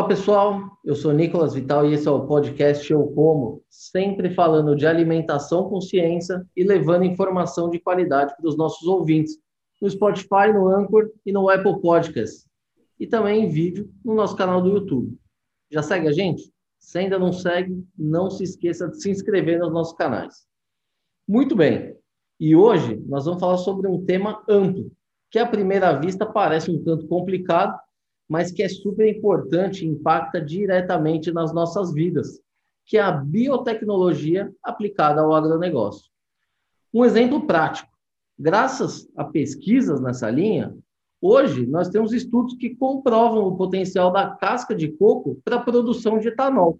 Olá, pessoal. Eu sou Nicolas Vital e esse é o podcast Eu Como, sempre falando de alimentação com ciência e levando informação de qualidade para os nossos ouvintes no Spotify, no Anchor e no Apple Podcasts. E também em vídeo no nosso canal do YouTube. Já segue a gente? Se ainda não segue, não se esqueça de se inscrever nos nossos canais. Muito bem. E hoje nós vamos falar sobre um tema amplo, que à primeira vista parece um tanto complicado, mas que é super importante e impacta diretamente nas nossas vidas, que é a biotecnologia aplicada ao agronegócio. Um exemplo prático. Graças a pesquisas nessa linha, hoje nós temos estudos que comprovam o potencial da casca de coco para a produção de etanol.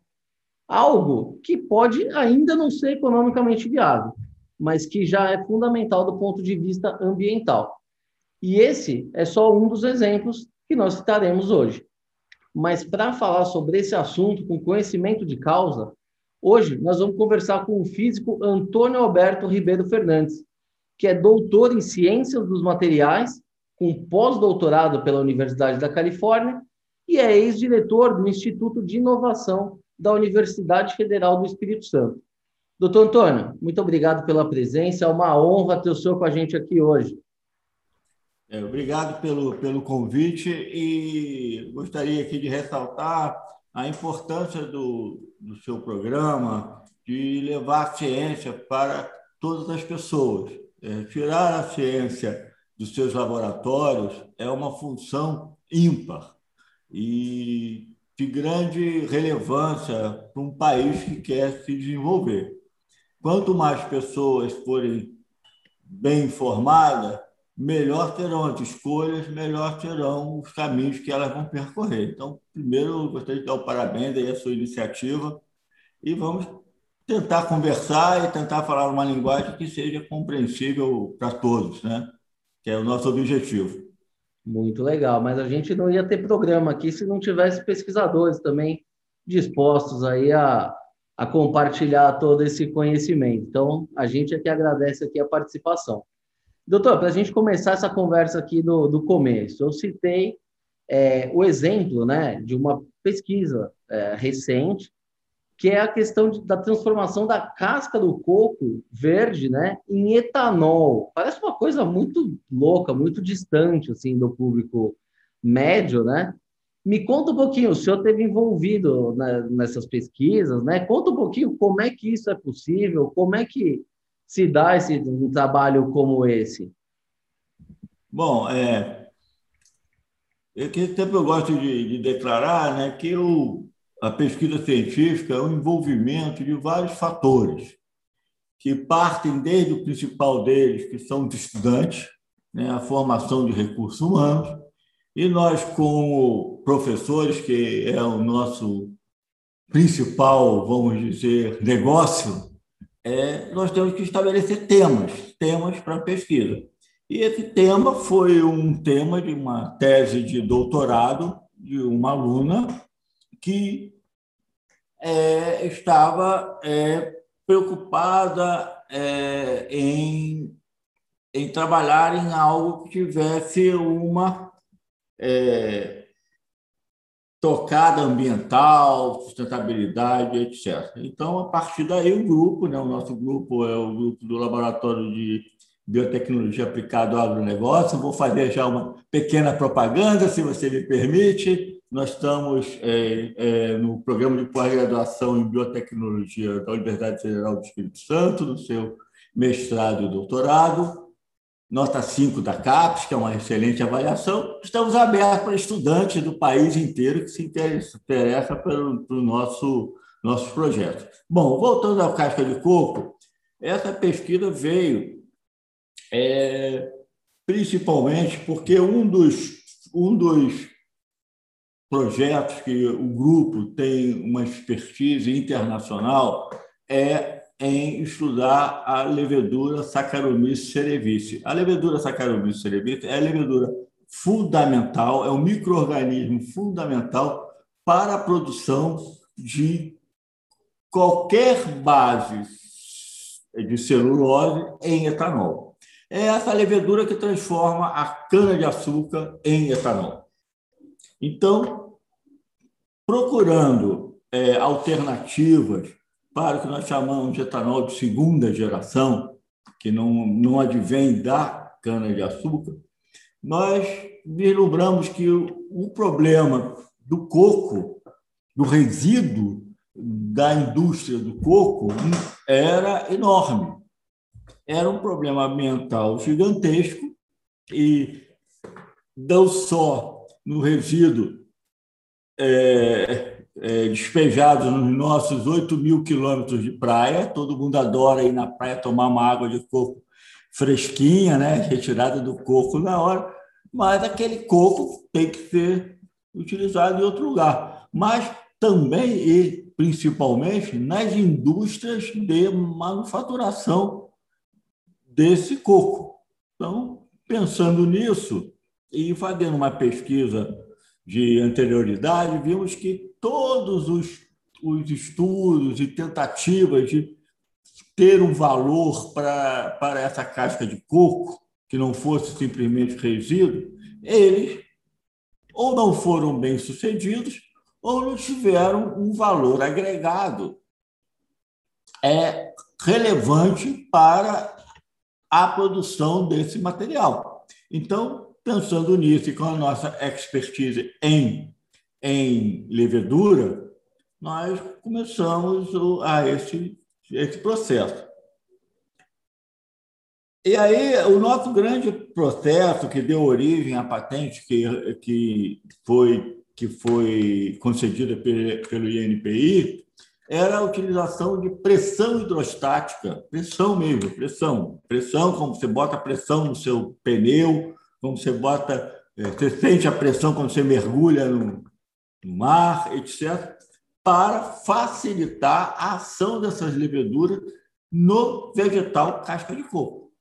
Algo que pode ainda não ser economicamente viável, mas que já é fundamental do ponto de vista ambiental. E esse é só um dos exemplos que nós citaremos hoje. Mas para falar sobre esse assunto com conhecimento de causa, hoje nós vamos conversar com o físico Antônio Alberto Ribeiro Fernandes, que é doutor em Ciências dos Materiais, com pós-doutorado pela Universidade da Califórnia e é ex-diretor do Instituto de Inovação da Universidade Federal do Espírito Santo. Doutor Antônio, muito obrigado pela presença, é uma honra ter o senhor com a gente aqui hoje. É, obrigado pelo, pelo convite e gostaria aqui de ressaltar a importância do, do seu programa de levar a ciência para todas as pessoas. É, tirar a ciência dos seus laboratórios é uma função ímpar e de grande relevância para um país que quer se desenvolver. Quanto mais pessoas forem bem informadas, melhor terão as escolhas, melhor terão os caminhos que elas vão percorrer. Então, primeiro, eu gostaria de dar o parabéns aí à sua iniciativa e vamos tentar conversar e tentar falar uma linguagem que seja compreensível para todos, né? que é o nosso objetivo. Muito legal, mas a gente não ia ter programa aqui se não tivesse pesquisadores também dispostos aí a, a compartilhar todo esse conhecimento. Então, a gente é que agradece aqui a participação. Doutor, para a gente começar essa conversa aqui do, do começo, eu citei é, o exemplo né, de uma pesquisa é, recente, que é a questão de, da transformação da casca do coco verde né, em etanol. Parece uma coisa muito louca, muito distante assim do público médio, né? Me conta um pouquinho, o senhor esteve envolvido né, nessas pesquisas, né? Conta um pouquinho como é que isso é possível, como é que se dá esse, um trabalho como esse? Bom, é, eu, sempre eu gosto de, de declarar né, que o, a pesquisa científica é o envolvimento de vários fatores, que partem desde o principal deles, que são os estudantes, né, a formação de recursos humanos, e nós, como professores, que é o nosso principal, vamos dizer, negócio, é, nós temos que estabelecer temas, temas para pesquisa. E esse tema foi um tema de uma tese de doutorado de uma aluna que é, estava é, preocupada é, em, em trabalhar em algo que tivesse uma é, tocada ambiental, sustentabilidade, etc. Então, a partir daí, o grupo, né, o nosso grupo é o grupo do Laboratório de Biotecnologia Aplicada ao Agronegócio. Vou fazer já uma pequena propaganda, se você me permite. Nós estamos é, é, no programa de pós-graduação em Biotecnologia da Universidade Federal do Espírito Santo, no seu mestrado e doutorado nota 5 da CAPES, que é uma excelente avaliação. Estamos abertos para estudantes do país inteiro que se interessam interessa pelo, pelo nosso, nossos projetos. Bom, voltando ao casca de coco, essa pesquisa veio é, principalmente porque um dos, um dos projetos que o grupo tem uma expertise internacional é em estudar a levedura Saccharomyces cerevisiae. A levedura Saccharomyces cerevisiae é a levedura fundamental, é um microorganismo fundamental para a produção de qualquer base de celulose em etanol. É essa levedura que transforma a cana-de-açúcar em etanol. Então, procurando é, alternativas para o que nós chamamos de etanol de segunda geração, que não, não advém da cana-de-açúcar, nós vislumbramos que o, o problema do coco, do resíduo da indústria do coco, era enorme. Era um problema ambiental gigantesco e não só no resíduo é, despejados nos nossos 8 mil quilômetros de praia. Todo mundo adora ir na praia tomar uma água de coco fresquinha, né? retirada do coco na hora, mas aquele coco tem que ser utilizado em outro lugar. Mas também e principalmente nas indústrias de manufaturação desse coco. Então, pensando nisso e fazendo uma pesquisa de anterioridade, vimos que todos os, os estudos e tentativas de ter um valor para, para essa casca de coco, que não fosse simplesmente resíduo, eles ou não foram bem sucedidos ou não tiveram um valor agregado é relevante para a produção desse material. Então, Pensando nisso e com a nossa expertise em, em levedura, nós começamos a esse, esse processo. E aí, o nosso grande processo que deu origem à patente que, que, foi, que foi concedida pelo INPI era a utilização de pressão hidrostática, pressão mesmo, pressão. Pressão, como você bota pressão no seu pneu, como você bota, é, você sente a pressão quando você mergulha no, mar, etc., para facilitar a ação dessas leveduras no vegetal casca de coco,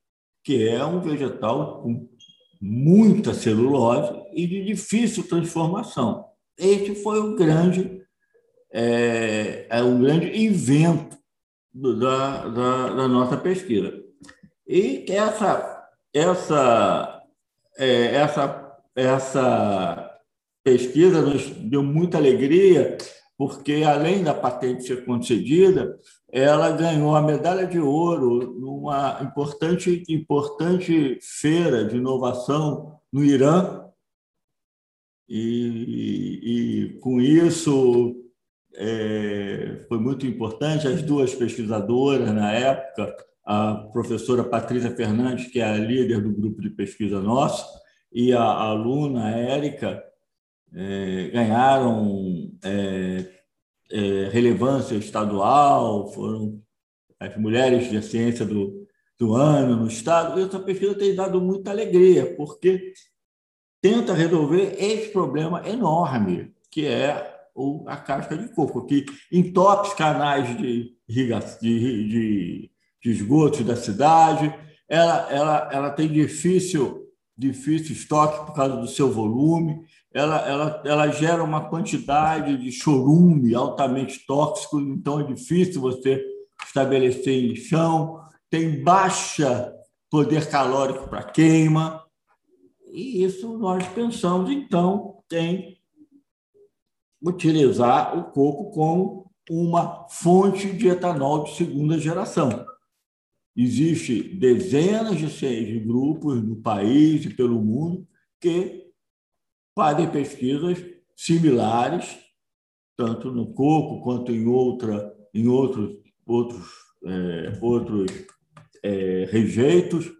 que é um vegetal com muita celulose e de difícil transformação. Este foi o grande, é, é um grande invento da, da, da nossa pesquisa. E essa, essa é, essa, essa pesquisa nos deu muita alegria, porque, além da patente ser concedida, ela ganhou a medalha de ouro numa importante, importante feira de inovação no Irã. E, e com isso é, foi muito importante. As duas pesquisadoras, na época, a professora Patrícia Fernandes, que é a líder do grupo de pesquisa nosso, e a aluna Érica é, ganharam é, é, relevância estadual, foram as mulheres de ciência do, do ano no estado, e essa pesquisa tem dado muita alegria, porque tenta resolver esse problema enorme, que é o, a casca de coco, que entope os canais de, de, de de esgotos da cidade. Ela, ela, ela tem difícil, difícil estoque por causa do seu volume. Ela, ela, ela gera uma quantidade de chorume altamente tóxico, então é difícil você estabelecer em chão. Tem baixa poder calórico para queima. E isso nós pensamos, então, em utilizar o coco como uma fonte de etanol de segunda geração. Existem dezenas de grupos no país e pelo mundo que fazem pesquisas similares, tanto no coco quanto em, outra, em outros, outros, é, outros é, rejeitos,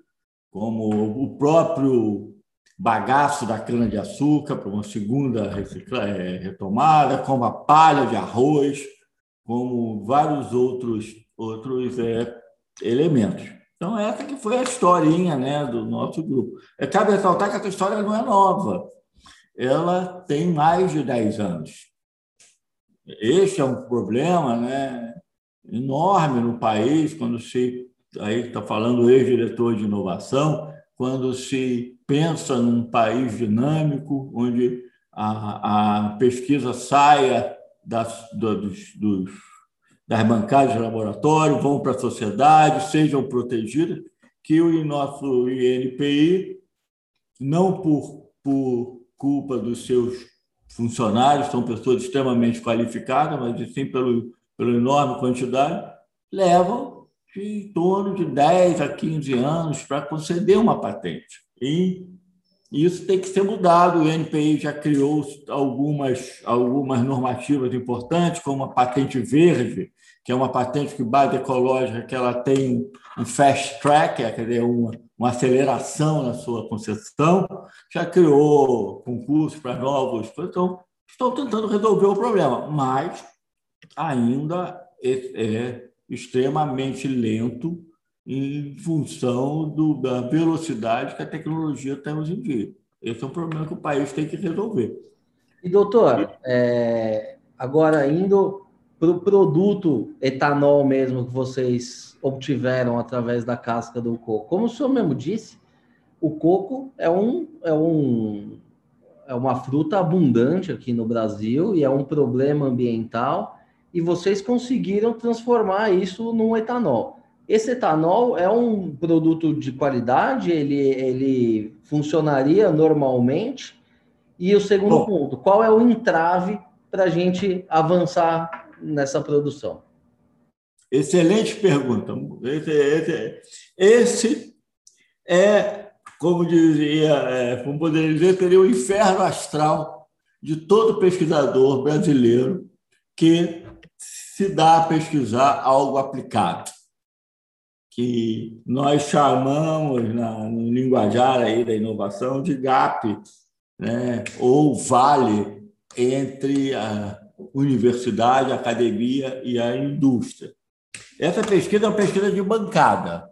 como o próprio bagaço da cana-de-açúcar para uma segunda é, retomada, como a palha de arroz, como vários outros, outros é, elementos. Então, essa que foi a historinha né, do nosso grupo. É, cabe ressaltar que essa história não é nova. Ela tem mais de 10 anos. Este é um problema né, enorme no país, quando se. Aí está falando o ex-diretor de inovação, quando se pensa num país dinâmico, onde a, a pesquisa saia das, dos, dos das bancadas de laboratório, vão para a sociedade, sejam protegidas, que o nosso INPI, não por, por culpa dos seus funcionários, são pessoas extremamente qualificadas, mas sim pelo, pela enorme quantidade, levam de em torno de 10 a 15 anos para conceder uma patente. E isso tem que ser mudado. O NPI já criou algumas, algumas normativas importantes, como a patente verde, que é uma patente que base ecológica que ela tem um fast track, quer dizer, uma, uma aceleração na sua concessão, já criou concursos para novos, então estão tentando resolver o problema, mas ainda é, é extremamente lento em função do, da velocidade que a tecnologia tem hoje em dia. Esse é um problema que o país tem que resolver. E, doutor, é, agora indo para o produto etanol mesmo que vocês obtiveram através da casca do coco. Como o senhor mesmo disse, o coco é um, é um é uma fruta abundante aqui no Brasil e é um problema ambiental e vocês conseguiram transformar isso num etanol. Esse etanol é um produto de qualidade, ele, ele funcionaria normalmente? E o segundo Bom, ponto, qual é o entrave para a gente avançar nessa produção? Excelente pergunta. Esse, esse, esse é, como dizia, é, como poderia dizer, seria o inferno astral de todo pesquisador brasileiro que se dá a pesquisar algo aplicado, que nós chamamos na, no linguajar aí da inovação de gap, né, ou vale entre a universidade, a academia e a indústria. Essa pesquisa é uma pesquisa de bancada.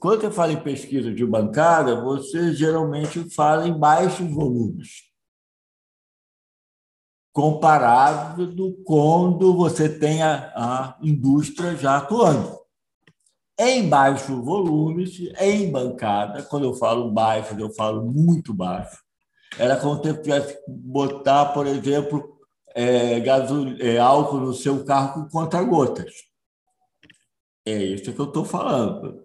Quando você fala em pesquisa de bancada, você geralmente fala em baixos volumes, comparado quando você tem a, a indústria já atuando. Em baixos volumes, em bancada, quando eu falo baixo, eu falo muito baixo. Era como se tivesse botar, por exemplo, é, é, álcool no seu carro com conta-gotas. É isso que eu estou falando.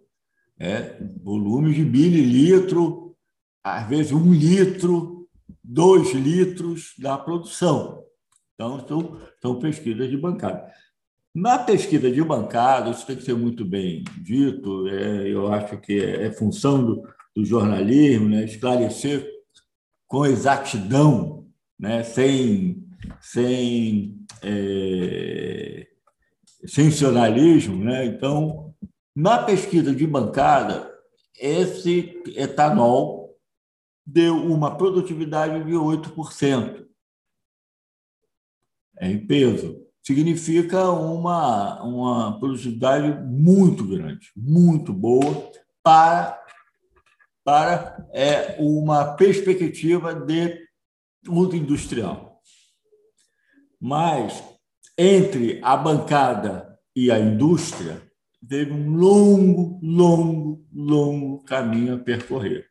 É, volume de mililitro, às vezes um litro, dois litros da produção. Então, são, são pesquisas de bancada. Na pesquisa de bancada, isso tem que ser muito bem dito, é, eu acho que é, é função do, do jornalismo, né, esclarecer com exatidão, né, sem sem é, sensacionalismo. Né? Então, na pesquisa de bancada, esse etanol deu uma produtividade de 8%. É em peso. Significa uma, uma produtividade muito grande, muito boa para, para é, uma perspectiva de uso industrial. Mas entre a bancada e a indústria teve um longo, longo, longo caminho a percorrer.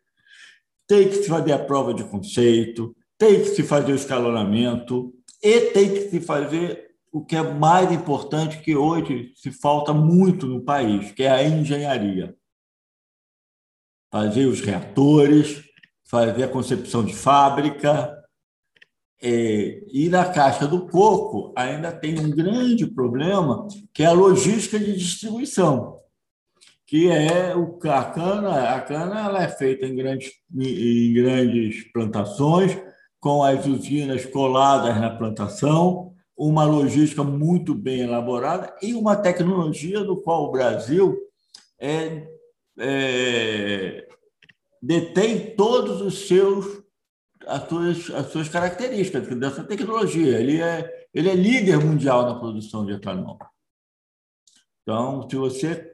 Tem que se fazer a prova de conceito, tem que se fazer o escalonamento e tem que se fazer o que é mais importante que hoje se falta muito no país, que é a engenharia. Fazer os reatores, fazer a concepção de fábrica, é, e na caixa do coco ainda tem um grande problema, que é a logística de distribuição, que é o, a cana, a cana ela é feita em grandes, em grandes plantações, com as usinas coladas na plantação, uma logística muito bem elaborada e uma tecnologia do qual o Brasil é, é, detém todos os seus as suas, as suas características dessa tecnologia. Ele é, ele é líder mundial na produção de etanol. Então, se você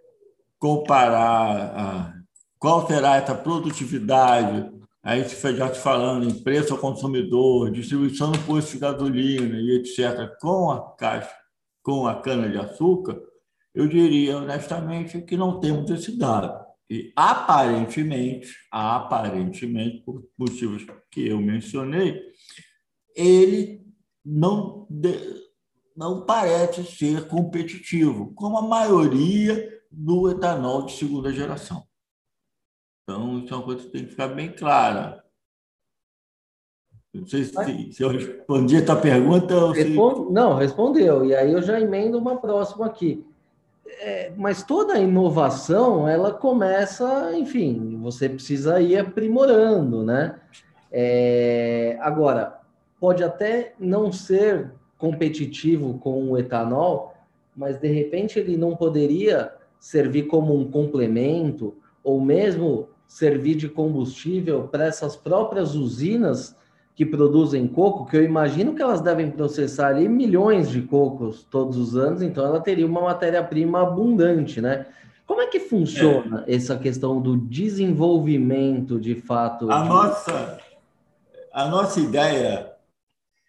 comparar a, qual será essa produtividade, aí já te falando em preço ao consumidor, distribuição no posto de gasolina e etc., com a caixa, com a cana-de-açúcar, eu diria honestamente que não temos esse dado. E aparentemente, aparentemente, por motivos que eu mencionei, ele não, não parece ser competitivo, como a maioria do etanol de segunda geração. Então, isso é uma coisa que tem que ficar bem clara. Não sei se, se eu respondi a tua pergunta. Se... Não, respondeu. E aí eu já emendo uma próxima aqui. É, mas toda inovação, ela começa, enfim, você precisa ir aprimorando, né? É, agora, pode até não ser competitivo com o etanol, mas de repente ele não poderia servir como um complemento ou mesmo servir de combustível para essas próprias usinas que produzem coco, que eu imagino que elas devem processar ali milhões de cocos todos os anos, então ela teria uma matéria-prima abundante, né? Como é que funciona é. essa questão do desenvolvimento de fato? A de... nossa a nossa ideia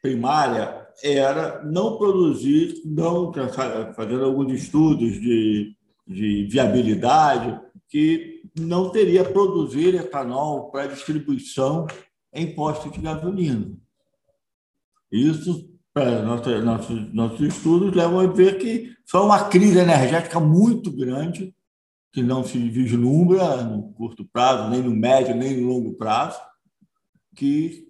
primária era não produzir, não fazendo alguns estudos de, de viabilidade, que não teria produzir etanol para distribuição em postos de gasolina. Isso, nossos, nossos estudos, levam a ver que foi uma crise energética muito grande, que não se vislumbra no curto prazo, nem no médio, nem no longo prazo, que,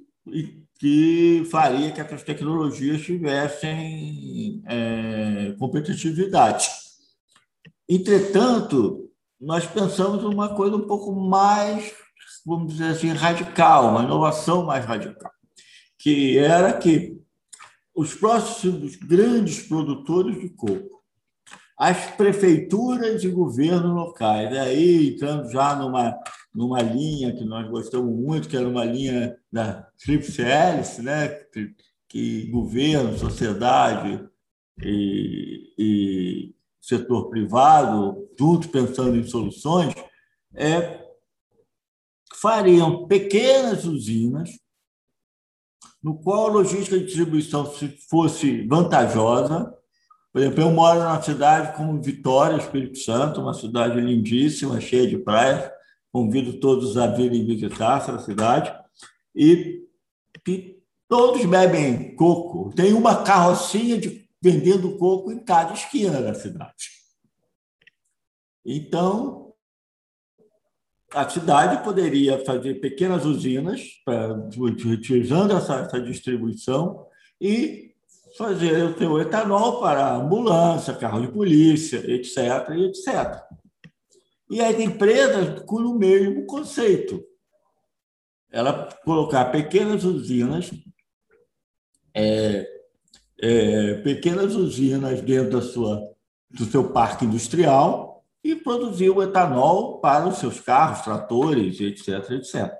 que faria que essas tecnologias tivessem é, competitividade. Entretanto, nós pensamos uma coisa um pouco mais vamos dizer assim, radical, uma inovação mais radical, que era que os próximos grandes produtores de coco, as prefeituras e governos locais, aí entrando já numa, numa linha que nós gostamos muito, que era uma linha da Tríplice Hélice, né? que governo, sociedade e, e setor privado, tudo pensando em soluções, é fariam pequenas usinas, no qual a logística de distribuição fosse vantajosa. Por exemplo, eu moro numa cidade como Vitória, Espírito Santo, uma cidade lindíssima, cheia de praias. Convido todos a virem visitar essa cidade. E, e todos bebem coco. Tem uma carrocinha de, vendendo coco em cada esquina da cidade. Então, a cidade poderia fazer pequenas usinas, pra, utilizando essa, essa distribuição, e fazer o seu etanol para ambulância, carro de polícia, etc., etc. E as empresas com o mesmo conceito. Ela colocar pequenas usinas, é, é, pequenas usinas dentro da sua, do seu parque industrial, e produziu etanol para os seus carros, tratores, etc, etc.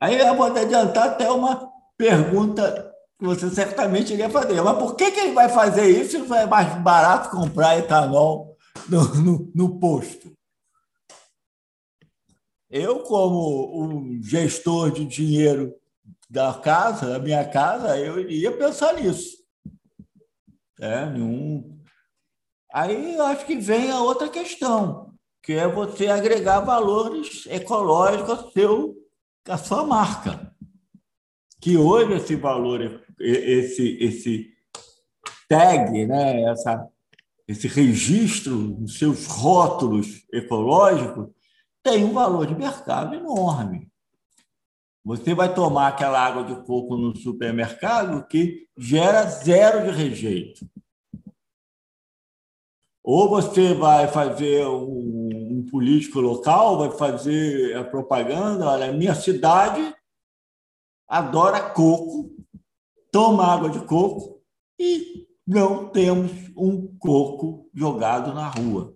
Aí eu vou adiantar até uma pergunta que você certamente iria fazer. Mas por que, que ele vai fazer isso se é mais barato comprar etanol no, no, no posto? Eu, como um gestor de dinheiro da casa, da minha casa, eu iria pensar nisso. É, um Aí eu acho que vem a outra questão, que é você agregar valores ecológicos ao seu, à sua marca. Que hoje esse valor, esse, esse tag, né, essa, esse registro nos seus rótulos ecológicos, tem um valor de mercado enorme. Você vai tomar aquela água de coco no supermercado que gera zero de rejeito. Ou você vai fazer um, um político local, vai fazer a propaganda, olha, minha cidade adora coco, toma água de coco e não temos um coco jogado na rua.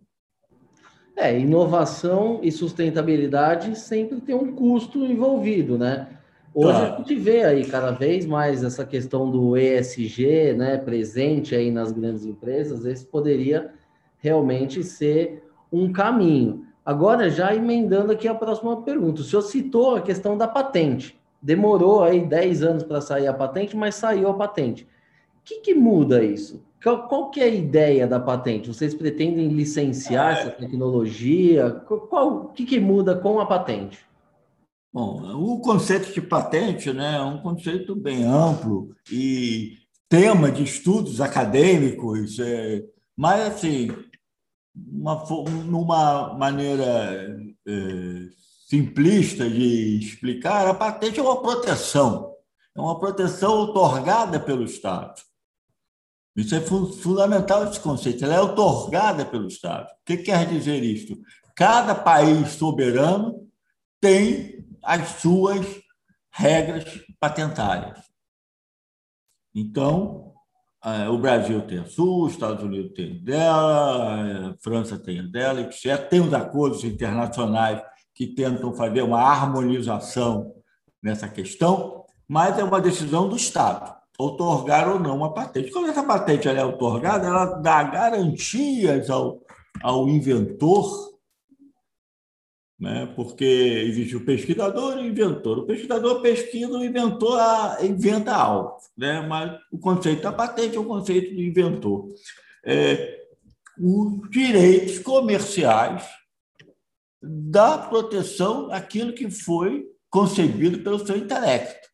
É, inovação e sustentabilidade sempre tem um custo envolvido, né? Hoje a gente vê aí cada vez mais essa questão do ESG, né, presente aí nas grandes empresas, esse poderia realmente ser um caminho. Agora, já emendando aqui a próxima pergunta, o senhor citou a questão da patente. Demorou aí 10 anos para sair a patente, mas saiu a patente. O que, que muda isso? Qual, qual, que é a ideia da patente? Vocês pretendem licenciar essa tecnologia? Qual, o que, que muda com a patente? Bom, o conceito de patente né, é um conceito bem amplo e tema de estudos acadêmicos, é, mas assim, uma, numa maneira é, simplista de explicar, a patente é uma proteção. É uma proteção otorgada pelo Estado. Isso é fundamental esse conceito. Ela é otorgada pelo Estado. O que quer dizer isso? Cada país soberano tem as suas regras patentárias. Então, o Brasil tem a sua, os Estados Unidos tem a dela, a França tem a dela, etc. Tem os acordos internacionais que tentam fazer uma harmonização nessa questão, mas é uma decisão do Estado otorgar ou não uma patente. Quando essa patente é otorgada, ela dá garantias ao, ao inventor né? porque existe o pesquisador e o inventor. O pesquisador pesquisa, o inventor inventa algo, né? mas o conceito da patente é o conceito do inventor. É, os direitos comerciais da proteção daquilo que foi concebido pelo seu intelecto.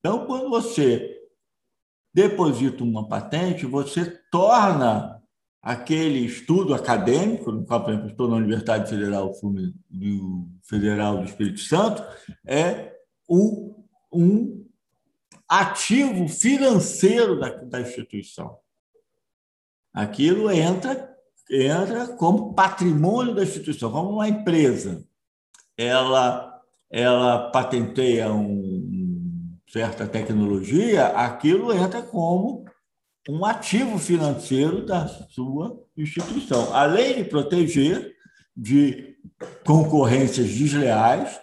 Então, quando você deposita uma patente, você torna aquele estudo acadêmico, no qual, por exemplo, estou na Universidade Federal, Federal do Espírito Santo, é um, um ativo financeiro da, da instituição. Aquilo entra, entra como patrimônio da instituição, como uma empresa. Ela, ela patenteia um, certa tecnologia, aquilo entra como um ativo financeiro da sua instituição, além de proteger de concorrências desleais,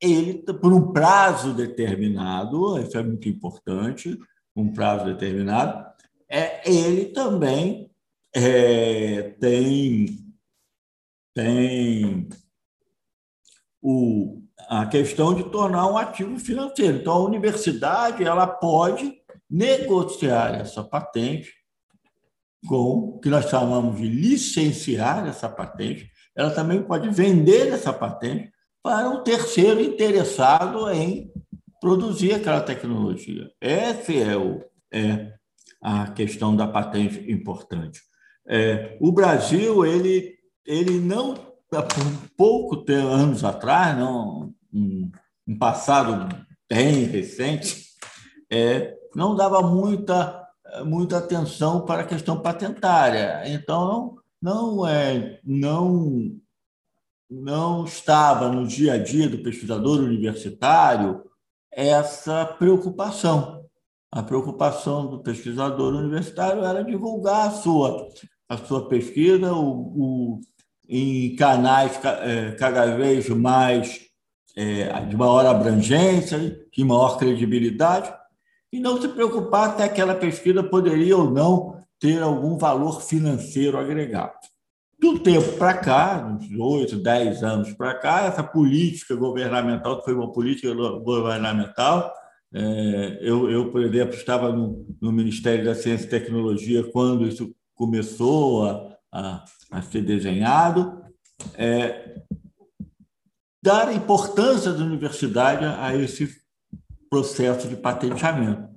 ele, por um prazo determinado, isso é muito importante, um prazo determinado, é, ele também é, tem, tem o, a questão de tornar um ativo financeiro. Então, a universidade ela pode negociar essa patente com que nós chamamos de licenciar essa patente. Ela também pode vender essa patente para um terceiro interessado em produzir aquela tecnologia. Essa é, o, é a questão da patente importante. É, o Brasil, ele, ele não, há pouco tempo, anos atrás, não, um, um passado bem recente, é, não dava muita, muita atenção para a questão patentária. Então, não, não, é, não, não estava no dia a dia do pesquisador universitário essa preocupação. A preocupação do pesquisador universitário era divulgar a sua, a sua pesquisa o, o em canais é, cada vez mais é, de maior abrangência, de maior credibilidade, e não se preocupar se aquela pesquisa poderia ou não ter algum valor financeiro agregado. Do tempo para cá, uns oito, dez anos para cá, essa política governamental, que foi uma política governamental, é, eu, eu, por exemplo, estava no, no, Ministério da Ciência e Tecnologia quando isso começou a, a, a ser desenhado, é, dar importância da universidade a esse processo de patenteamento.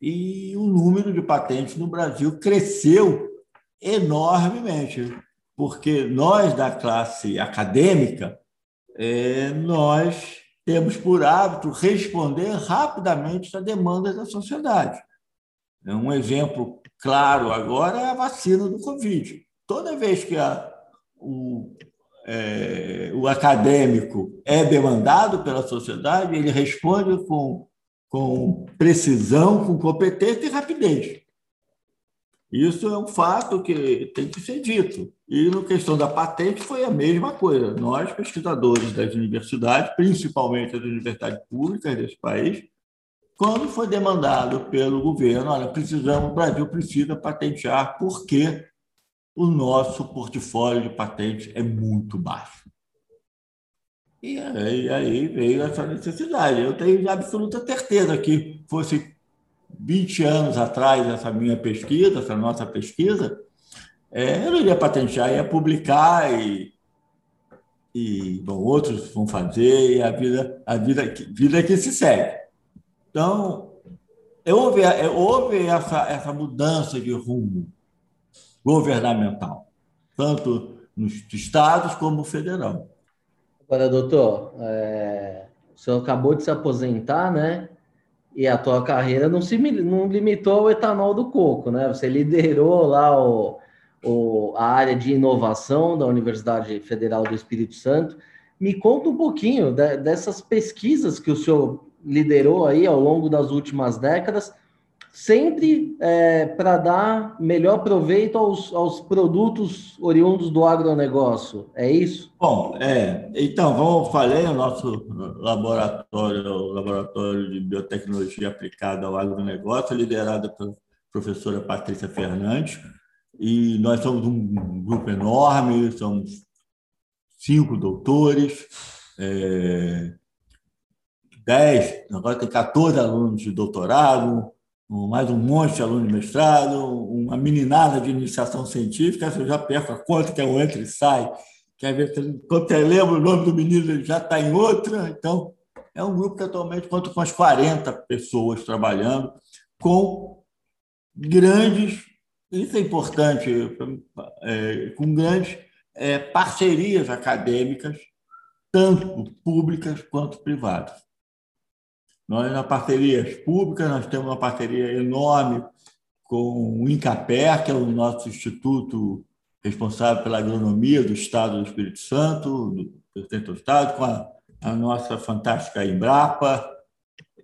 E o número de patentes no Brasil cresceu enormemente, porque nós da classe acadêmica, é, nós temos por hábito responder rapidamente às demandas da sociedade. Um exemplo claro agora é a vacina do Covid. Toda vez que a, o, é, o acadêmico é demandado pela sociedade, ele responde com, com precisão, com competência e rapidez. Isso é um fato que tem que ser dito. E na questão da patente foi a mesma coisa. Nós, pesquisadores das universidades, principalmente as universidades públicas desse país, quando foi demandado pelo governo, olha, precisamos, o Brasil precisa patentear porque o nosso portfólio de patentes é muito baixo. E aí, aí veio essa necessidade. Eu tenho absoluta certeza que fosse 20 anos atrás essa minha pesquisa, essa nossa pesquisa, é, eu não iria patentear, ia publicar e, e bom, outros vão fazer e a vida, a vida, vida que se segue. Então, houve, houve essa, essa mudança de rumo governamental, tanto nos estados como federal. Agora, doutor, é, o senhor acabou de se aposentar, né? E a tua carreira não se não limitou ao etanol do coco, né? Você liderou lá o, o, a área de inovação da Universidade Federal do Espírito Santo. Me conta um pouquinho de, dessas pesquisas que o senhor liderou aí ao longo das últimas décadas sempre é, para dar melhor proveito aos, aos produtos oriundos do agronegócio. É isso? Bom, é. Então, eu falei, o nosso laboratório, o Laboratório de Biotecnologia Aplicada ao Agronegócio, liderado pela professora Patrícia Fernandes, e nós somos um grupo enorme, somos cinco doutores, é, dez, agora tem 14 alunos de doutorado, mais um monte de aluno de mestrado, uma meninada de iniciação científica, eu já perco a conta que é um entra e sai. Quer ver, quando você lembra o nome do menino, ele já está em outra. Então, é um grupo que atualmente conta com as 40 pessoas trabalhando, com grandes, isso é importante, é, com grandes é, parcerias acadêmicas, tanto públicas quanto privadas. Nós, na parcerias públicas, nós temos uma parceria enorme com o INCAPER, que é o nosso instituto responsável pela agronomia do Estado do Espírito Santo, do presidente do Estado, com a, a nossa fantástica Embrapa,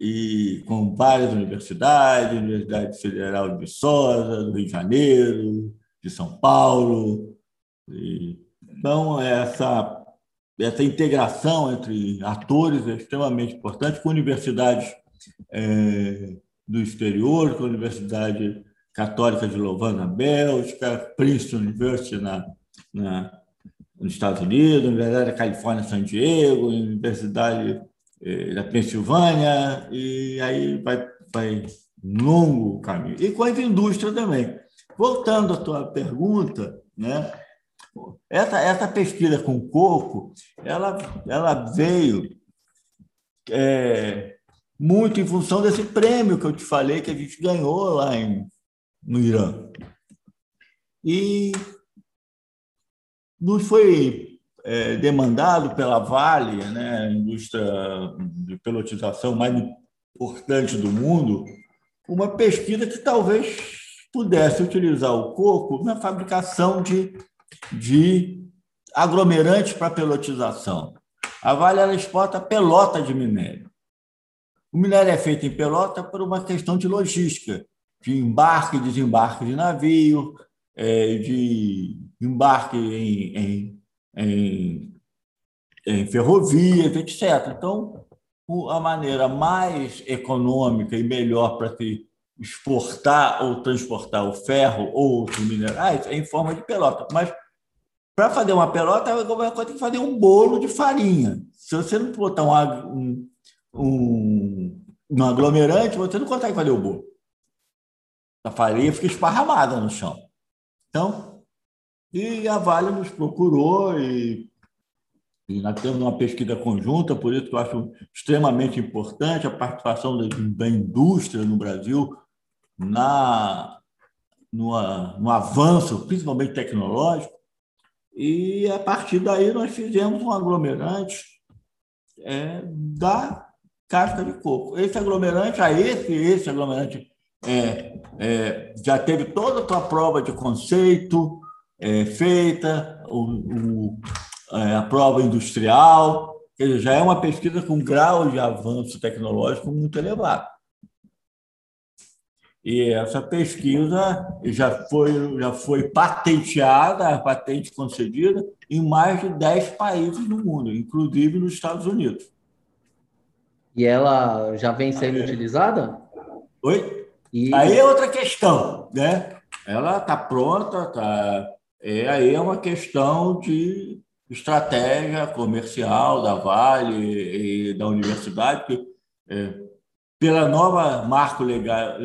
e com várias universidades, Universidade Federal de Viçosa, do Rio de Janeiro, de São Paulo. E, então, essa essa integração entre atores é extremamente importante, com universidades é, do exterior, com a Universidade Católica de Louvain, na Bélgica, Princeton University na, na, nos Estados Unidos, Universidade da Califórnia, San Diego, Universidade é, da Pensilvânia, e aí vai, vai longo caminho. E com a indústria também. Voltando à tua pergunta, né? Essa, essa pesquisa com coco, ela, ela veio é, muito em função desse prêmio que eu te falei que a gente ganhou lá em, no Irã. E nos foi é, demandado pela Vale, né, a indústria de pelotização mais importante do mundo, uma pesquisa que talvez pudesse utilizar o coco na fabricação de de aglomerantes para pelotização. A Vale ela exporta pelota de minério. O minério é feito em pelota por uma questão de logística, de embarque e desembarque de navio, é, de embarque em, em, em, em ferrovias, etc. Então, a maneira mais econômica e melhor para se exportar ou transportar o ferro ou outros minerais é em forma de pelota. Mas para fazer uma pelota, você tem que fazer um bolo de farinha. Se você não botar um, um, um aglomerante, você não consegue fazer o bolo. A farinha fica esparramada no chão. Então, e a Vale nos procurou e, e nós temos uma pesquisa conjunta, por isso que eu acho extremamente importante a participação da indústria no Brasil na, no, no avanço, principalmente tecnológico, e a partir daí nós fizemos um aglomerante é, da casca de coco. Esse aglomerante, a esse, esse aglomerante é, é, já teve toda a tua prova de conceito é, feita, o, o, é, a prova industrial, já é uma pesquisa com grau de avanço tecnológico muito elevado. E essa pesquisa já foi, já foi patenteada, a patente concedida, em mais de 10 países no mundo, inclusive nos Estados Unidos. E ela já vem sendo Aí. utilizada? Oi? E... Aí é outra questão, né? Ela está pronta, tá... É, aí é uma questão de estratégia comercial da Vale e da universidade, que, é, pela nova marco legal,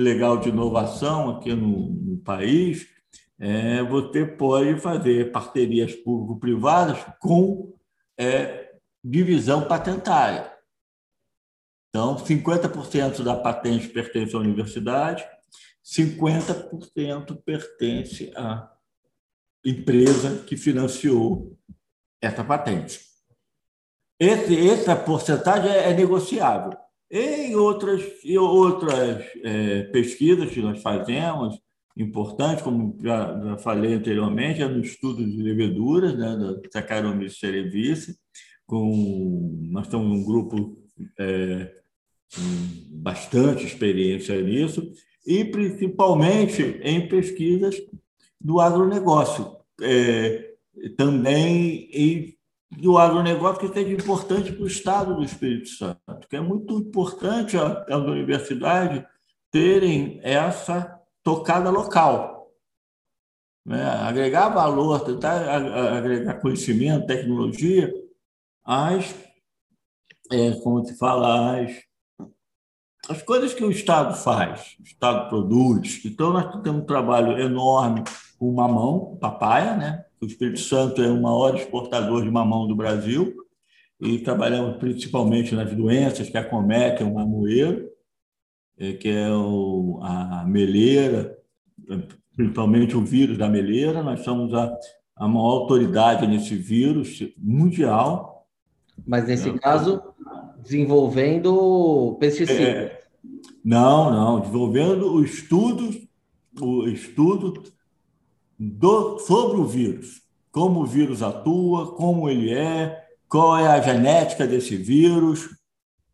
legal de inovação aqui no, no país, é, você pode fazer parcerias público-privadas com é, divisão patentária. Então, 50% da patente pertence à universidade, 50% pertence à empresa que financiou essa patente. esse, essa porcentagem é, é negociável. Em outras, em outras é, pesquisas que nós fazemos, importantes, como já, já, falei anteriormente, é no estudo de leveduras, né, da Saccharomyces cerevisiae, com nós temos um grupo é, com bastante experiência nisso, e principalmente em pesquisas do agronegócio. É, também em do agronegócio que seja importante para o Estado do Espírito Santo, que é muito importante as universidades terem essa tocada local. Né? Agregar valor, tentar agregar conhecimento, tecnologia, às, é, como se fala, às, as coisas que o Estado faz, o Estado produz. Então, nós temos um trabalho enorme com mamão, papaya, né? O Espírito Santo é o maior exportador de mamão do Brasil e trabalhamos principalmente nas doenças que acometem o mamoeiro, é, que é o, a meleira, principalmente o vírus da meleira. Nós somos a, a maior autoridade nesse vírus mundial. Mas nesse é, caso, desenvolvendo pesticidas. É, não, não, desenvolvendo o estudo, o estudo do, sobre o vírus, como o vírus atua, como ele é, qual é a genética desse vírus.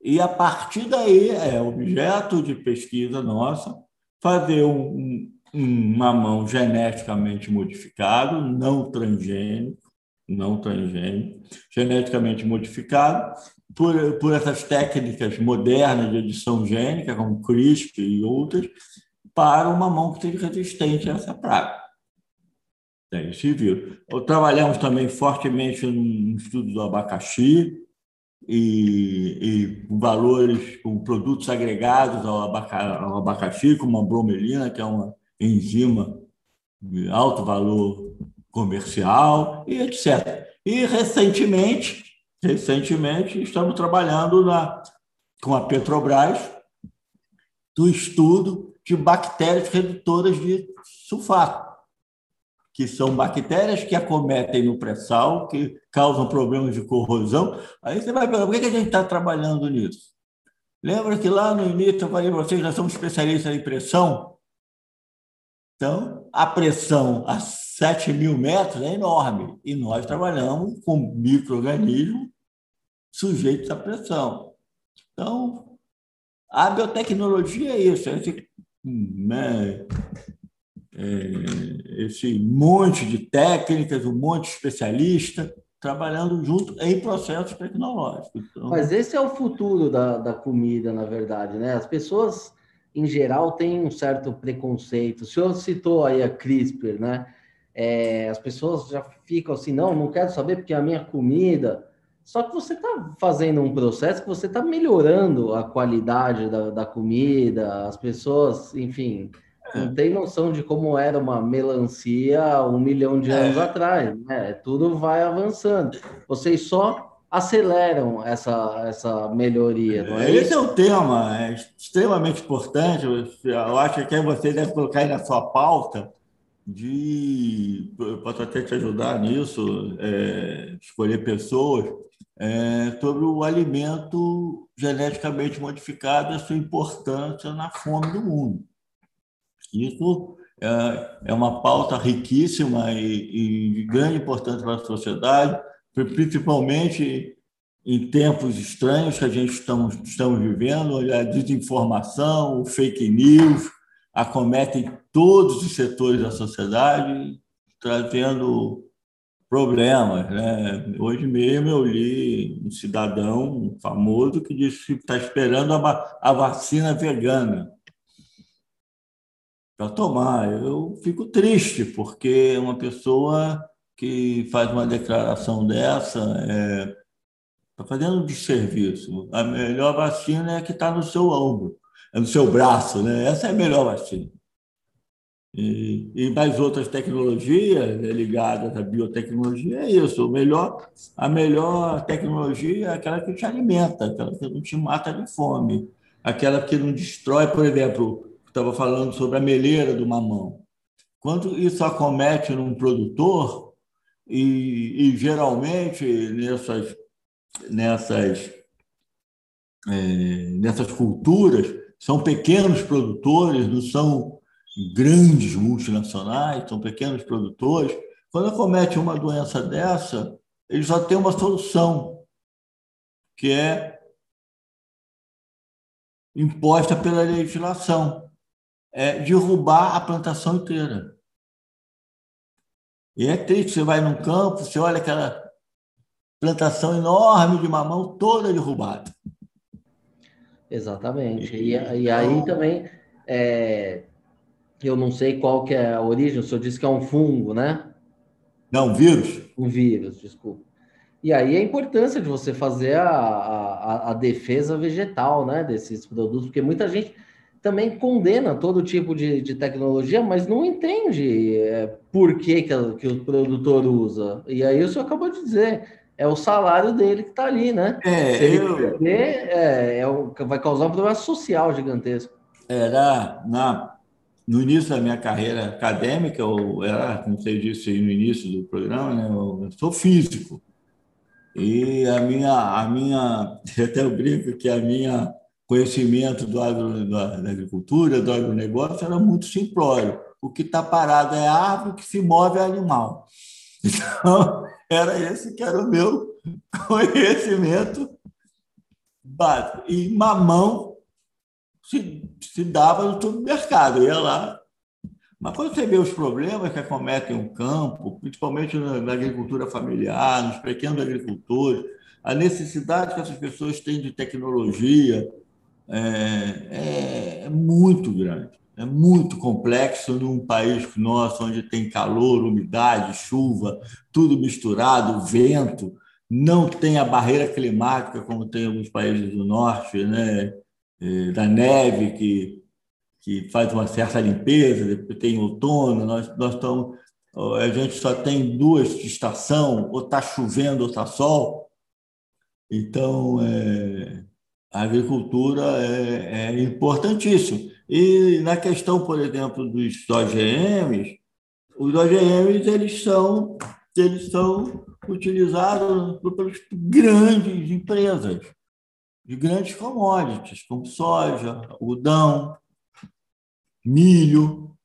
E a partir daí é objeto de pesquisa nossa fazer um, um mamão geneticamente modificado, não transgênico, não transgênico, geneticamente modificado, por, por essas técnicas modernas de edição gênica, como CRISPR e outras, para um mamão que seja resistente a essa praga. É, civil. Trabalhamos também fortemente no estudo do abacaxi e, e valores, com produtos agregados ao, abaca, ao abacaxi, como a bromelina, que é uma enzima de alto valor comercial, e etc. E recentemente, recentemente estamos trabalhando na, com a Petrobras do estudo de bactérias redutoras de sulfato que são bactérias que acometem no pré-sal, que causam problemas de corrosão. Aí você vai perguntar, por que a gente está trabalhando nisso? Lembra que lá no início eu falei para vocês, nós somos especialistas em pressão? Então, a pressão a 7 mil metros é enorme, e nós trabalhamos com micro-organismos sujeitos à pressão. Então, a biotecnologia é isso, é esse, né, esse monte de técnicas, um monte de especialista trabalhando junto em processos tecnológicos. Então... Mas esse é o futuro da, da comida, na verdade, né? As pessoas, em geral, têm um certo preconceito. O senhor citou aí a CRISPR, né? É, as pessoas já ficam assim, não, não quero saber porque é a minha comida. Só que você está fazendo um processo que você está melhorando a qualidade da, da comida, as pessoas, enfim, não tem noção de como era uma melancia um milhão de anos é. atrás, né? Tudo vai avançando. Vocês só aceleram essa, essa melhoria, não é? Esse isso? é o tema, é extremamente importante. Eu acho que você deve colocar aí na sua pauta de. Eu posso até te ajudar nisso, é, escolher pessoas. É, sobre o alimento geneticamente modificado e a sua importância na fome do mundo. Isso é, é uma pauta riquíssima e, de grande importância para a sociedade, principalmente em tempos estranhos que a gente estamos, estamos vivendo, a desinformação, o fake news acometem todos os setores da sociedade, trazendo problemas. Né? Hoje mesmo eu li um cidadão famoso que disse que está esperando a vacina vegana para tomar. Eu fico triste, porque uma pessoa que faz uma declaração dessa está é, tá fazendo um desserviço. A melhor vacina é a que está no seu ombro, é no seu braço, né? Essa é a melhor vacina. E, e mais outras tecnologias né, ligadas à biotecnologia é isso. O melhor, a melhor tecnologia é aquela que te alimenta, aquela que não te mata de fome, aquela que não destrói, por exemplo, estava falando sobre a meleira do mamão. Quando isso acomete num produtor, e, e geralmente nessas nessas, é, nessas culturas são pequenos produtores, não são grandes multinacionais, são pequenos produtores. Quando comete uma doença dessa, eles só têm uma solução, que é imposta pela legislação, é derrubar a plantação inteira. E é triste, você vai num campo, você olha aquela plantação enorme de mamão toda derrubada. Exatamente. E, e aí então também, é, eu não sei qual que é a origem, o senhor disse que é um fungo, né? Não, um vírus. Um vírus, desculpa. E aí a importância de você fazer a, a, a defesa vegetal né, desses produtos, porque muita gente também condena todo tipo de, de tecnologia, mas não entende é, por que, que, que, o produtor usa. E aí o senhor acabou de dizer, é o salário dele que está ali, né? É, Se ele eu... perder, é, é, vai causar um problema social gigantesco. Era na, no início da minha carreira acadêmica, eu era, como você disse no início do programa, né, eu sou físico. E a minha, a minha, até eu brinco que a minha conhecimento do agro, da, da agricultura, do agronegócio, era muito simplório. O que está parado é árvore, o que se move é animal. Então, era esse que era o meu conhecimento básico. E mamão se, se dava no supermercado, ia lá. Mas quando você vê os problemas que acometem o campo, principalmente na agricultura familiar, nos pequenos agricultores, a necessidade que essas pessoas têm de tecnologia, é, é, é muito grande, é muito complexo num país nosso, onde tem calor, umidade, chuva, tudo misturado, vento, não tem a barreira climática como tem alguns países do norte, né? É, da neve que, que faz uma certa limpeza, depois tem outono, nós, nós estamos, a gente só tem duas estações, ou está chovendo ou está sol, então é, a agricultura é, é importantíssimo. E na questão, por exemplo, dos OGMs, os OGMs eles são, eles são utilizados pelas grandes empresas, de grandes commodities, como soja, algodão, milho.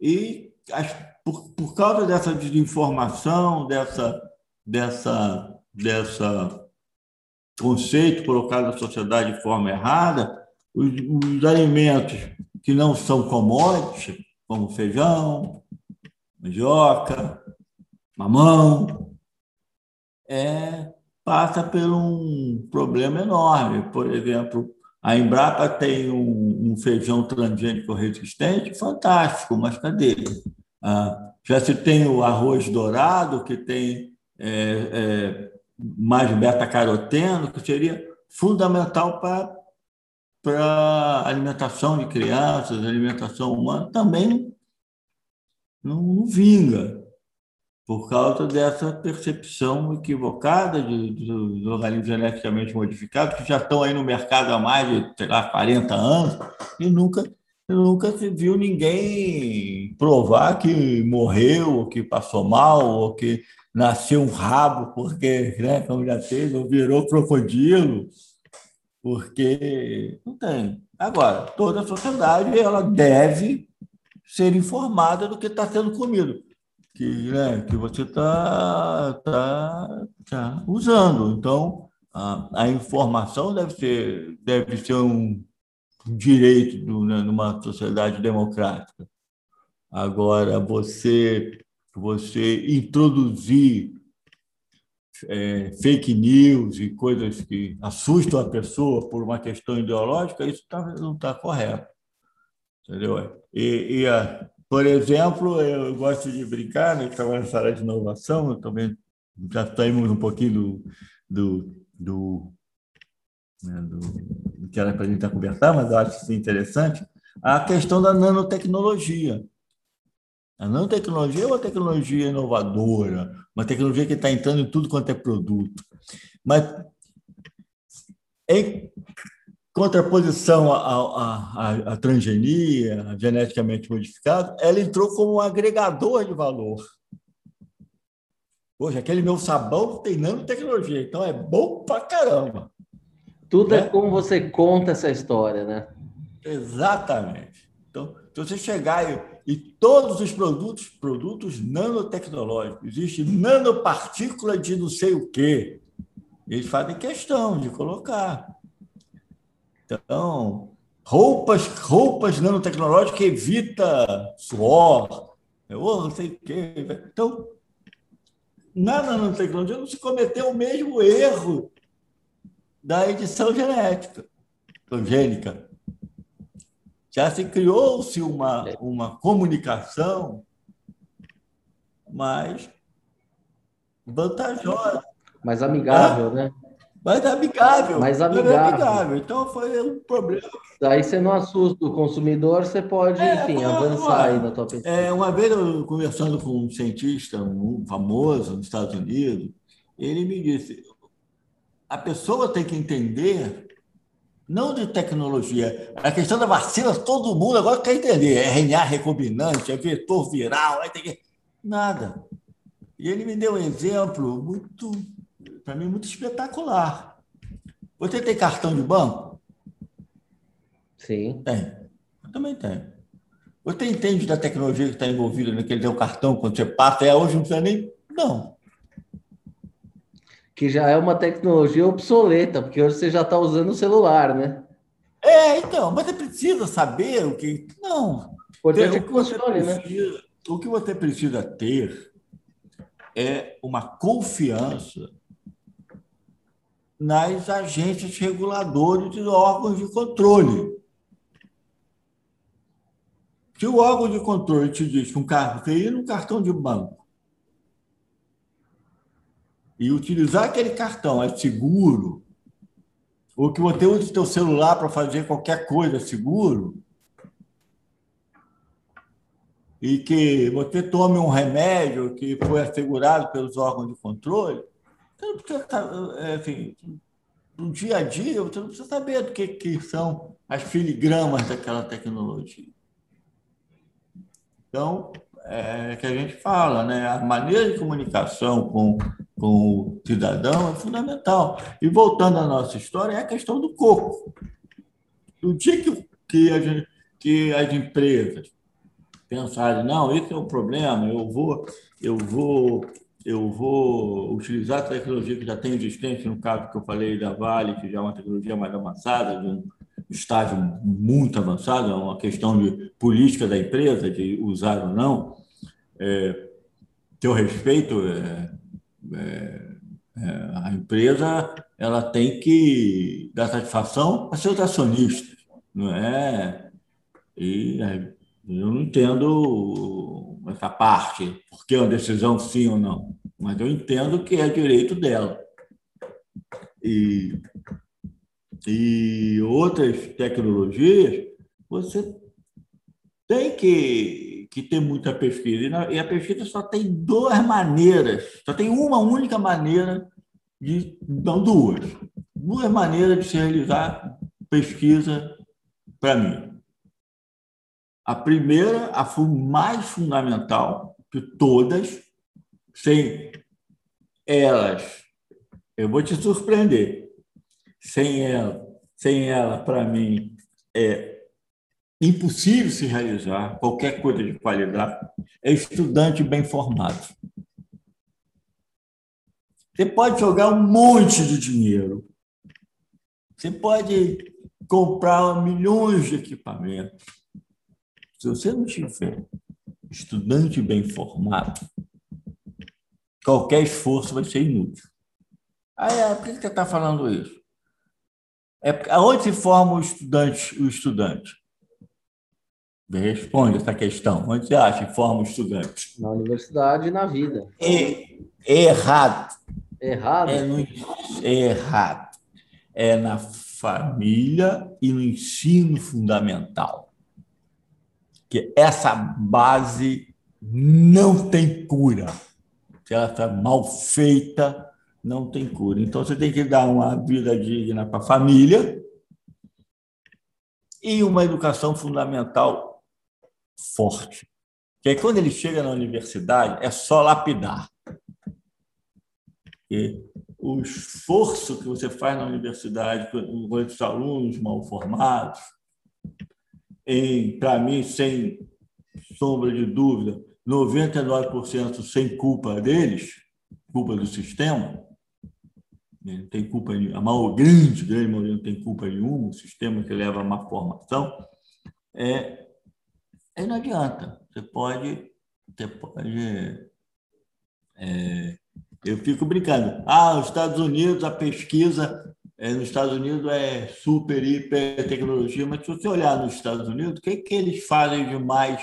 E as, por, por causa dessa desinformação, dessa, dessa, dessa conceito colocado na sociedade de forma errada, os, os alimentos que não são commodities, como feijão, mandioca, mamão, é, passa por um problema enorme. Por exemplo, a Embrapa tem um, um feijão transgênico resistente fantástico, mas cadê? Ah, já se tem o arroz dourado, que tem é, é, mais beta-caroteno, que seria fundamental para para alimentação de crianças, alimentação humana, também não, não, vinga, por causa dessa percepção equivocada dos organismos geneticamente modificados, que já estão aí no mercado há mais de, sei lá, 40 anos, e nunca, nunca se viu ninguém provar que morreu, ou que passou mal, ou que nasceu um rabo porque, né, como já teve, ou virou crocodilo, porque não tem. Agora, toda a sociedade ela deve ser informada do que está sendo comido, que, né, que você está tá, tá usando. Então, a, a, informação deve ser, deve ser um direito do, né, numa sociedade democrática. Agora, você você introduzir é, fake news e coisas que assustam a pessoa por uma questão ideológica, isso tá, não está correto. Entendeu? E, e a, por exemplo, eu gosto de brincar, né, estava nessa área de inovação, eu também já saímos um pouquinho do, do, do, né, do, do que era para a gente conversar, mas eu acho isso interessante, a questão da nanotecnologia. A nanotecnologia é uma tecnologia inovadora, uma tecnologia que está entrando em tudo quanto é produto. Mas, em contraposição à, à, à transgenia, geneticamente modificado, ela entrou como um agregador de valor. Poxa, aquele meu sabão tem nanotecnologia, então é bom pra caramba. Tudo é, é como você conta essa história, né? Exatamente. Então, se você chegar e, e todos os produtos, produtos nanotecnológicos, existe nanopartícula de não sei o quê, eles fazem questão de colocar. Então, roupas, roupas nanotecnológicas que evita suor, ou não sei o quê. Então, na nanotecnologia não se cometeu o mesmo erro da edição genética, gênica. Já se criou-se uma, uma comunicação mais vantajosa. Mais amigável, né? Mais amigável. Mais amigável. amigável. Então foi um problema. Daí você não assusta o consumidor, você pode, é, enfim, avançar aí na tua pesquisa. É, uma vez eu conversando com um cientista um famoso nos Estados Unidos, ele me disse: a pessoa tem que entender, não de tecnologia, a questão da vacina, todo mundo agora quer entender. É RNA recombinante, é vetor viral, é que... nada. E ele me deu um exemplo muito, para mim, muito espetacular. Você tem cartão de banco? Sim. Tem. Eu também tenho. Você entende da tecnologia que está envolvida naquele teu cartão quando você passa? É hoje não precisa nem. Não que já é uma tecnologia obsoleta, porque hoje você já está usando o celular, né? É, então, mas você precisa saber o que. Não. Importante é que funcione, né? O que você precisa ter é uma confiança nas agências reguladores e órgãos de controle. Se o órgão de controle te diz que um carro, você ir num cartão de banco e utilizar aquele cartão é seguro, ou que você use o seu celular para fazer qualquer coisa seguro, e que você tome um remédio que foi assegurado pelos órgãos de controle, você não precisa, é, assim, no dia a dia, você não precisa saber do que, que são as filigramas daquela tecnologia. Então, é que a gente fala, né? A maneira de comunicação com, com o cidadão é fundamental. E voltando à nossa história, é a questão do coco. O dia que, que, a gente, que as empresas pensarem, não, isso é um problema, eu vou, eu vou, eu vou utilizar a tecnologia que já tem existente, no caso que eu falei da Vale, que já é uma tecnologia mais avançada, de um estágio muito avançado, é uma questão de política da empresa, de usar ou não. É, teu respeito, é, é, é, a empresa ela tem que dar satisfação a seus acionistas, não é? E é, eu não entendo essa parte, porque é uma decisão sim ou não, mas eu entendo que é direito dela. E e outras tecnologias, você tem que, que ter muita pesquisa. E a pesquisa só tem duas maneiras, só tem uma única maneira de. Não, duas. Duas maneiras de se realizar pesquisa para mim. A primeira, a mais fundamental de todas, sem elas, eu vou te surpreender sem ela, sem ela para mim, é impossível se realizar qualquer coisa de qualidade, é estudante bem formado. Você pode jogar um monte de dinheiro, você pode comprar milhões de equipamentos. Se você não tiver estudante bem formado, qualquer esforço vai ser inútil. Aí, é por que você está falando isso? É, aonde se forma o estudante? O estudante? Responde essa questão. Onde você acha que forma o estudante? Na universidade e na vida. É, errado. Errado? É, no, errado. É na família e no ensino fundamental. Que essa base não tem cura. Se ela está mal feita, não tem cura. Então, você tem que dar uma vida digna para a família e uma educação fundamental forte. Que aí, quando ele chega na universidade, é só lapidar. E o esforço que você faz na universidade com os alunos mal formados, para mim, sem sombra de dúvida, 99% sem culpa deles, culpa do sistema, não tem culpa a maior grande, grande maioria não tem culpa nenhuma, o sistema que leva a má formação, é, aí não adianta. Você pode, você pode é, eu fico brincando. Ah, os Estados Unidos, a pesquisa é, nos Estados Unidos é super, hiper tecnologia, mas se você olhar nos Estados Unidos, o que, que eles fazem de mais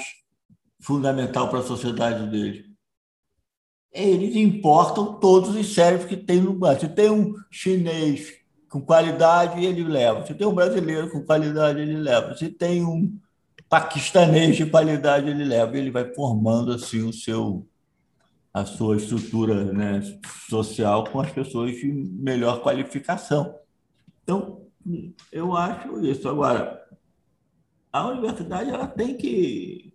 fundamental para a sociedade deles? Eles importam todos os cérebros que tem no banco. Se tem um chinês com qualidade, ele leva. Se tem um brasileiro com qualidade, ele leva. Se tem um paquistanês de qualidade, ele leva. Ele vai formando assim o seu a sua estrutura né, social com as pessoas de melhor qualificação. Então, eu acho isso. Agora, a universidade ela tem que,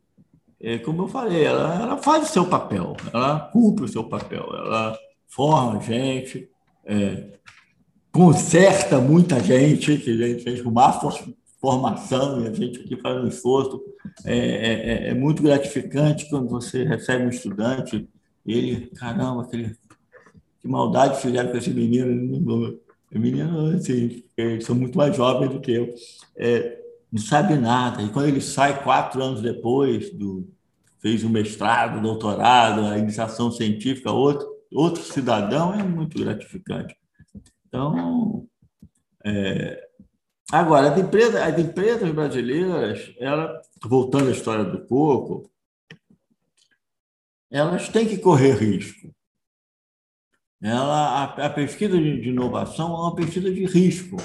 é, como eu falei, ela, ela faz o seu papel, ela cumpre o seu papel, ela forma gente, é, conserta muita gente, que a gente fez com má formação e a gente aqui faz um esforço. É, é, é, é muito gratificante quando você recebe um estudante ele, caramba, aquele, que maldade fizeram com esse menino. Menino, assim, eles são muito mais jovens do que eu. É, não sabe nada. E quando ele sai quatro anos depois, do, fez o mestrado, doutorado, a iniciação científica, outro, outro cidadão, é muito gratificante. Então, é, agora, as empresas, as empresas brasileiras, ela, voltando à história do coco, elas têm que correr risco. Ela, a, a pesquisa de, inovação é uma pesquisa de risco.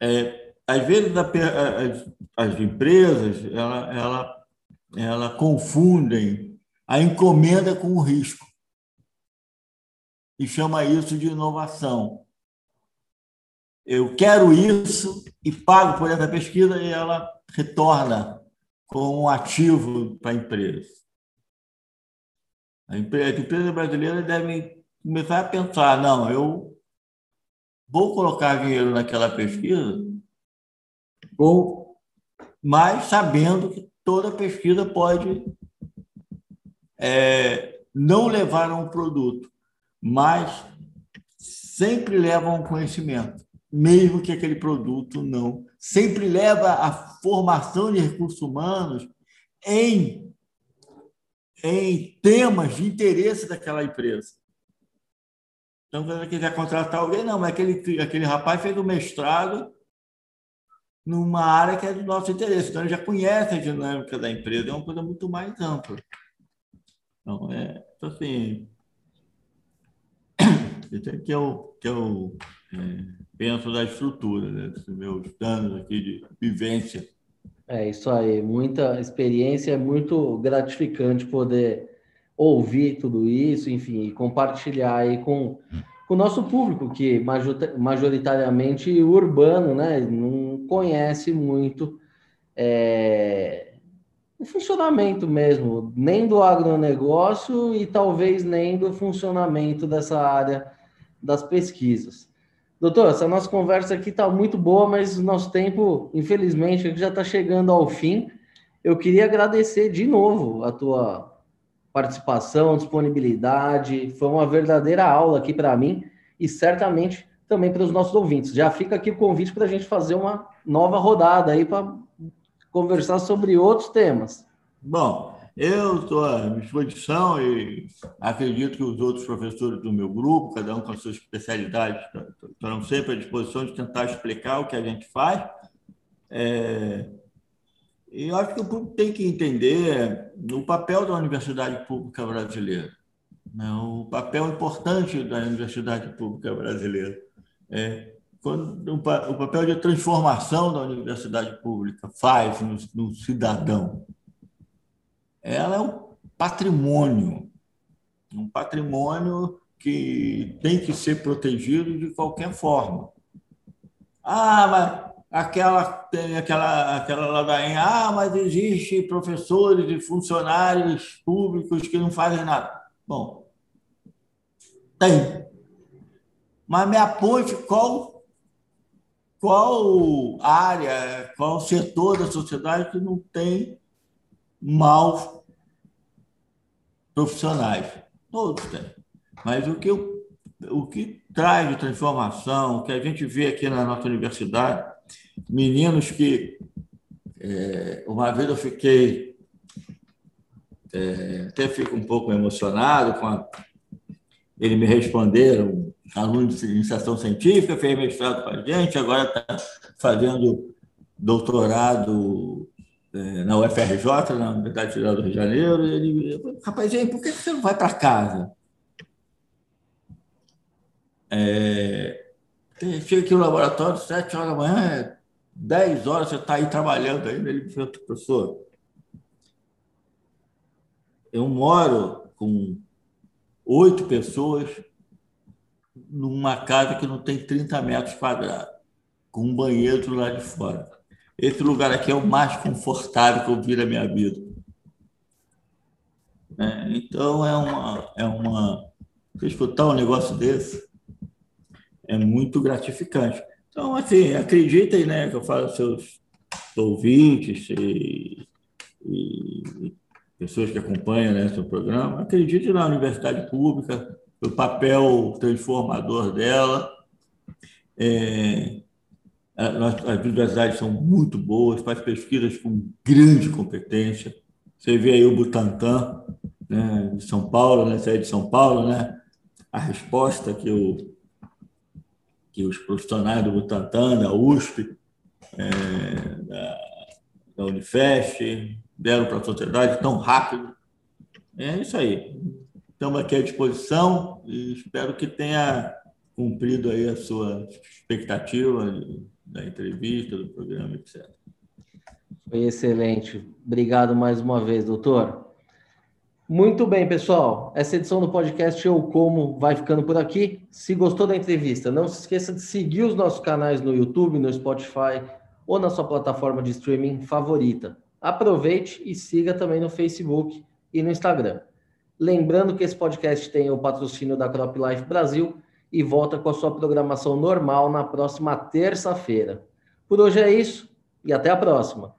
É, às vezes, a, as, as, empresas ela, ela, ela confundem a encomenda com o risco e chama isso de inovação. Eu quero isso e pago por essa pesquisa e ela retorna como um ativo para a empresa. As empresas brasileiras devem começar a pensar: não, eu vou colocar dinheiro naquela pesquisa, ou, mas sabendo que toda pesquisa pode é, não levar a um produto, mas sempre leva a um conhecimento, mesmo que aquele produto não sempre leva à formação de recursos humanos em, em temas de interesse daquela empresa. Então, quando ela quiser contratar alguém, não, mas aquele, aquele rapaz fez um mestrado numa área que é do nosso interesse. Então, ele já conhece a dinâmica da empresa, é uma coisa muito mais ampla. Então, é, então assim, que eu, que eu é, penso da estrutura, né, dos meus anos aqui de vivência. É isso aí, muita experiência, é muito gratificante poder ouvir tudo isso, enfim, e compartilhar aí com, com o nosso público, que majoritariamente urbano, né, não conhece muito é, o funcionamento mesmo, nem do agronegócio e talvez nem do funcionamento dessa área das pesquisas. Doutor, essa nossa conversa aqui está muito boa, mas o nosso tempo, infelizmente, já está chegando ao fim. Eu queria agradecer de novo a tua participação, disponibilidade. Foi uma verdadeira aula aqui para mim e certamente também para os nossos ouvintes. Já fica aqui o convite para a gente fazer uma nova rodada aí para conversar sobre outros temas. Bom, eu estou à disposição e acredito que os outros professores do meu grupo, cada um com a sua especialidade, estarão sempre à disposição de tentar explicar o que a gente faz. É... E eu acho que o público tem que entender o papel da universidade pública brasileira, né? o papel importante da universidade pública brasileira. É, quando o papel de transformação da universidade pública faz no, no cidadão ela é um patrimônio, um patrimônio que tem que ser protegido de qualquer forma. Ah, mas aquela tem aquela aquela ladainha, ah, mas existe professores e funcionários públicos que não fazem nada. Bom, Tem. Mas me aponte qual, qual área, qual setor da sociedade que não tem maus profissionais. Todos têm. Mas o que, o que traz de transformação, o que a gente vê aqui na nossa universidade, meninos que. É, uma vez eu fiquei. É, até fico um pouco emocionado com a, eles me responderam, aluno de iniciação científica, fez mestrado com a gente, agora está fazendo doutorado na UFRJ, na Universidade Federal do Rio de Janeiro. Ele, rapaz, por que você não vai para casa? É, chega aqui no laboratório, sete horas da manhã, dez horas, você está aí trabalhando ainda. Ele disse, professor, eu moro com oito pessoas numa casa que não tem 30 metros quadrados, com um banheiro lado de fora. Esse lugar aqui é o mais confortável que eu vi na minha vida. É, então, é uma, é uma. Você escutar um negócio desse é muito gratificante. Então, assim, acreditem, né, que eu falo aos seus ouvintes e, e pessoas que acompanham né, seu programa, acreditem na universidade pública, no papel transformador dela. É, as universidades são muito boas, faz pesquisas com grande competência. Você vê aí o Butantan, né, de São Paulo, né, é de São Paulo, né? A resposta que, o, que os profissionais do Butantan, da USP, é, da, da Unifest, deram para a sociedade tão rápido. É isso aí. Estamos aqui à disposição e espero que tenha cumprido aí a sua expectativa da entrevista, do programa, etc. Foi excelente. Obrigado mais uma vez, doutor. Muito bem, pessoal. Essa edição do podcast Eu Como vai ficando por aqui. Se gostou da entrevista, não se esqueça de seguir os nossos canais no YouTube, no Spotify ou na sua plataforma de streaming favorita. Aproveite e siga também no Facebook e no Instagram. Lembrando que esse podcast tem o patrocínio da Crop Life Brasil e volta com a sua programação normal na próxima terça-feira. Por hoje é isso e até a próxima.